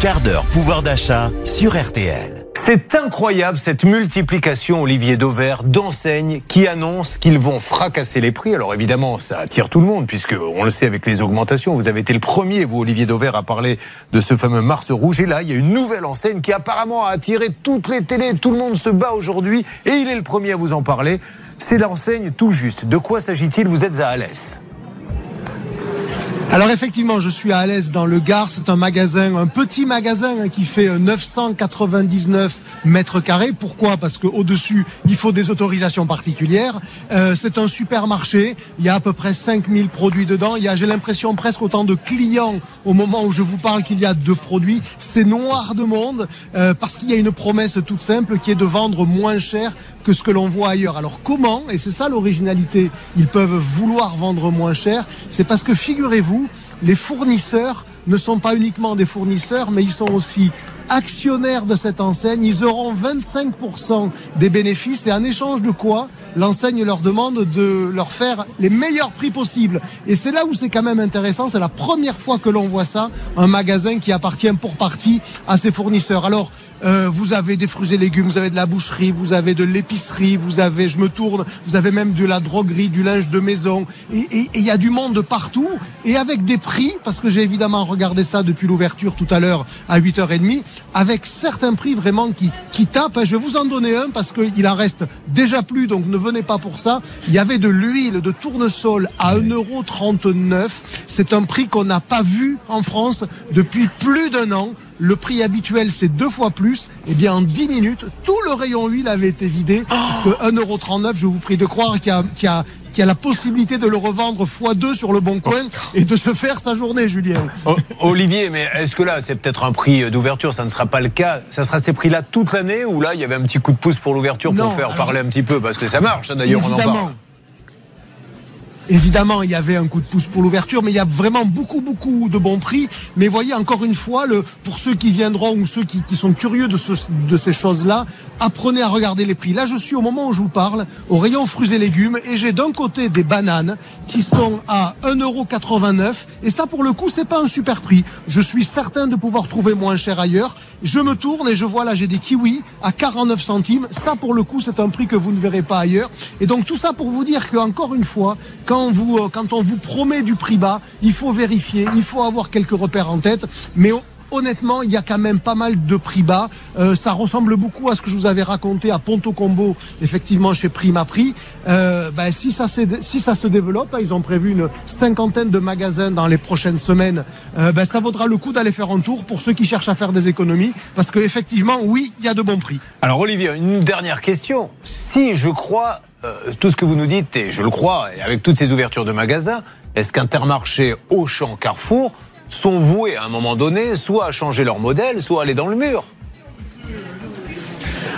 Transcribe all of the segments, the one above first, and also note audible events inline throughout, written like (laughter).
quart d'heure pouvoir d'achat sur RTL. C'est incroyable cette multiplication, Olivier Dauvert, d'enseignes qui annoncent qu'ils vont fracasser les prix. Alors évidemment, ça attire tout le monde, puisque on le sait avec les augmentations. Vous avez été le premier, vous, Olivier Dauvert, à parler de ce fameux Mars rouge. Et là, il y a une nouvelle enseigne qui apparemment a attiré toutes les télés. Tout le monde se bat aujourd'hui, et il est le premier à vous en parler. C'est l'enseigne tout juste. De quoi s'agit-il? Vous êtes à Alès. Alors effectivement, je suis à Alès dans le Gard. C'est un magasin, un petit magasin hein, qui fait 999 euh, mètres carrés. Pourquoi? Parce qu'au dessus, il faut des autorisations particulières. Euh, c'est un supermarché. Il y a à peu près 5000 produits dedans. Il y a, j'ai l'impression, presque autant de clients au moment où je vous parle qu'il y a de produits. C'est noir de monde euh, parce qu'il y a une promesse toute simple qui est de vendre moins cher que ce que l'on voit ailleurs. Alors comment Et c'est ça l'originalité. Ils peuvent vouloir vendre moins cher. C'est parce que figurez-vous, les fournisseurs ne sont pas uniquement des fournisseurs, mais ils sont aussi actionnaires de cette enseigne. Ils auront 25% des bénéfices et en échange de quoi l'enseigne leur demande de leur faire les meilleurs prix possibles. Et c'est là où c'est quand même intéressant. C'est la première fois que l'on voit ça, un magasin qui appartient pour partie à ses fournisseurs. Alors, euh, vous avez des fruits et légumes, vous avez de la boucherie, vous avez de l'épicerie, vous avez, je me tourne, vous avez même de la droguerie, du linge de maison, et il y a du monde partout, et avec des prix, parce que j'ai évidemment regardé ça depuis l'ouverture tout à l'heure à 8h30, avec certains prix vraiment qui, qui tapent. Je vais vous en donner un parce qu'il en reste déjà plus, donc ne venez pas pour ça. Il y avait de l'huile de tournesol à 1,39€. C'est un prix qu'on n'a pas vu en France depuis plus d'un an. Le prix habituel, c'est deux fois plus. Et eh bien, en 10 minutes, tout le rayon huile avait été vidé. Parce que 1,39€, je vous prie de croire qu'il y a, a la possibilité de le revendre x2 sur le bon coin et de se faire sa journée, Julien. Olivier, mais est-ce que là, c'est peut-être un prix d'ouverture Ça ne sera pas le cas? Ça sera ces prix-là toute l'année ou là, il y avait un petit coup de pouce pour l'ouverture pour faire parler un petit peu? Parce que ça marche, hein, d'ailleurs, on en parle. Évidemment, il y avait un coup de pouce pour l'ouverture, mais il y a vraiment beaucoup, beaucoup de bons prix. Mais voyez, encore une fois, pour ceux qui viendront ou ceux qui, sont curieux de ces choses-là, apprenez à regarder les prix. Là, je suis au moment où je vous parle, au rayon fruits et légumes, et j'ai d'un côté des bananes qui sont à 1,89€. Et ça, pour le coup, c'est pas un super prix. Je suis certain de pouvoir trouver moins cher ailleurs. Je me tourne et je vois là, j'ai des kiwis à 49 centimes. Ça, pour le coup, c'est un prix que vous ne verrez pas ailleurs. Et donc, tout ça pour vous dire qu'encore une fois, quand, vous, euh, quand on vous promet du prix bas, il faut vérifier, il faut avoir quelques repères en tête. Mais honnêtement, il y a quand même pas mal de prix bas. Euh, ça ressemble beaucoup à ce que je vous avais raconté à Ponto Combo, effectivement chez Prima Prix. Euh, ben, si, ça se développe, hein, ils ont prévu une cinquantaine de magasins dans les prochaines semaines, euh, ben, ça vaudra le coup d'aller faire un tour pour ceux qui cherchent à faire des économies, parce qu'effectivement, oui, il y a de bons prix. Alors Olivier, une dernière question. Si je crois tout ce que vous nous dites, et je le crois, et avec toutes ces ouvertures de magasins, est-ce qu'Intermarché, Auchan, Carrefour sont voués à un moment donné soit à changer leur modèle, soit à aller dans le mur.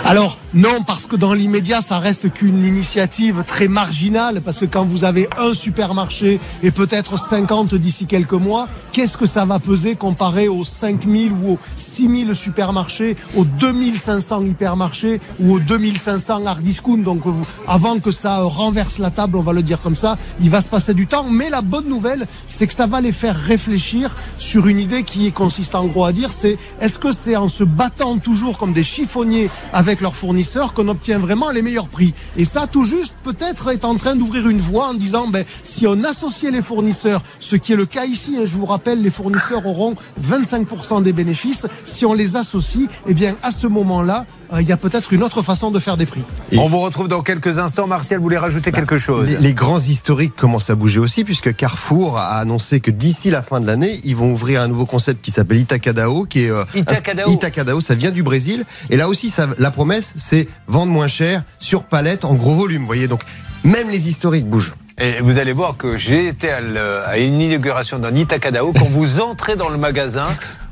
Alors non, parce que dans l'immédiat, ça reste qu'une initiative très marginale, parce que quand vous avez un supermarché et peut-être 50 d'ici quelques mois, qu'est-ce que ça va peser comparé aux 5000 ou aux 6000 supermarchés, aux 2500 hypermarchés ou aux 2500 hard discount Donc avant que ça renverse la table, on va le dire comme ça, il va se passer du temps. Mais la bonne nouvelle, c'est que ça va les faire réfléchir sur une idée qui consiste en gros à dire, c'est est-ce que c'est en se battant toujours comme des chiffonniers avec leurs fournisseurs qu'on obtient vraiment les meilleurs prix. Et ça, tout juste, peut-être est en train d'ouvrir une voie en disant, ben, si on associait les fournisseurs, ce qui est le cas ici, et je vous rappelle, les fournisseurs auront 25% des bénéfices. Si on les associe, eh bien, à ce moment-là, il y a peut-être une autre façon de faire des prix. On vous retrouve dans quelques instants. Martial voulait rajouter quelque chose. Les, grands historiques commencent à bouger aussi, puisque Carrefour a annoncé que d'ici la fin de l'année, ils vont ouvrir un nouveau concept qui s'appelle Itacadao, qui est euh, Itacadao. Itacadao, ça vient du Brésil. Et là aussi, ça, la promesse, c'est vendre moins cher sur palette en gros volume. Vous voyez, donc même les historiques bougent. Et vous allez voir que j'ai été à, une inauguration d'un Itacadao. Quand vous entrez dans le magasin,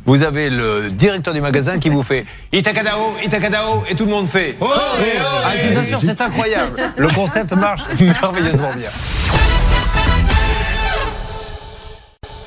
vous avez le directeur du magasin qui vous fait Itakadao, Itakadao, et tout le monde fait. Oh, ah, je vous assure, c'est incroyable. Le concept marche (laughs) merveilleusement bien.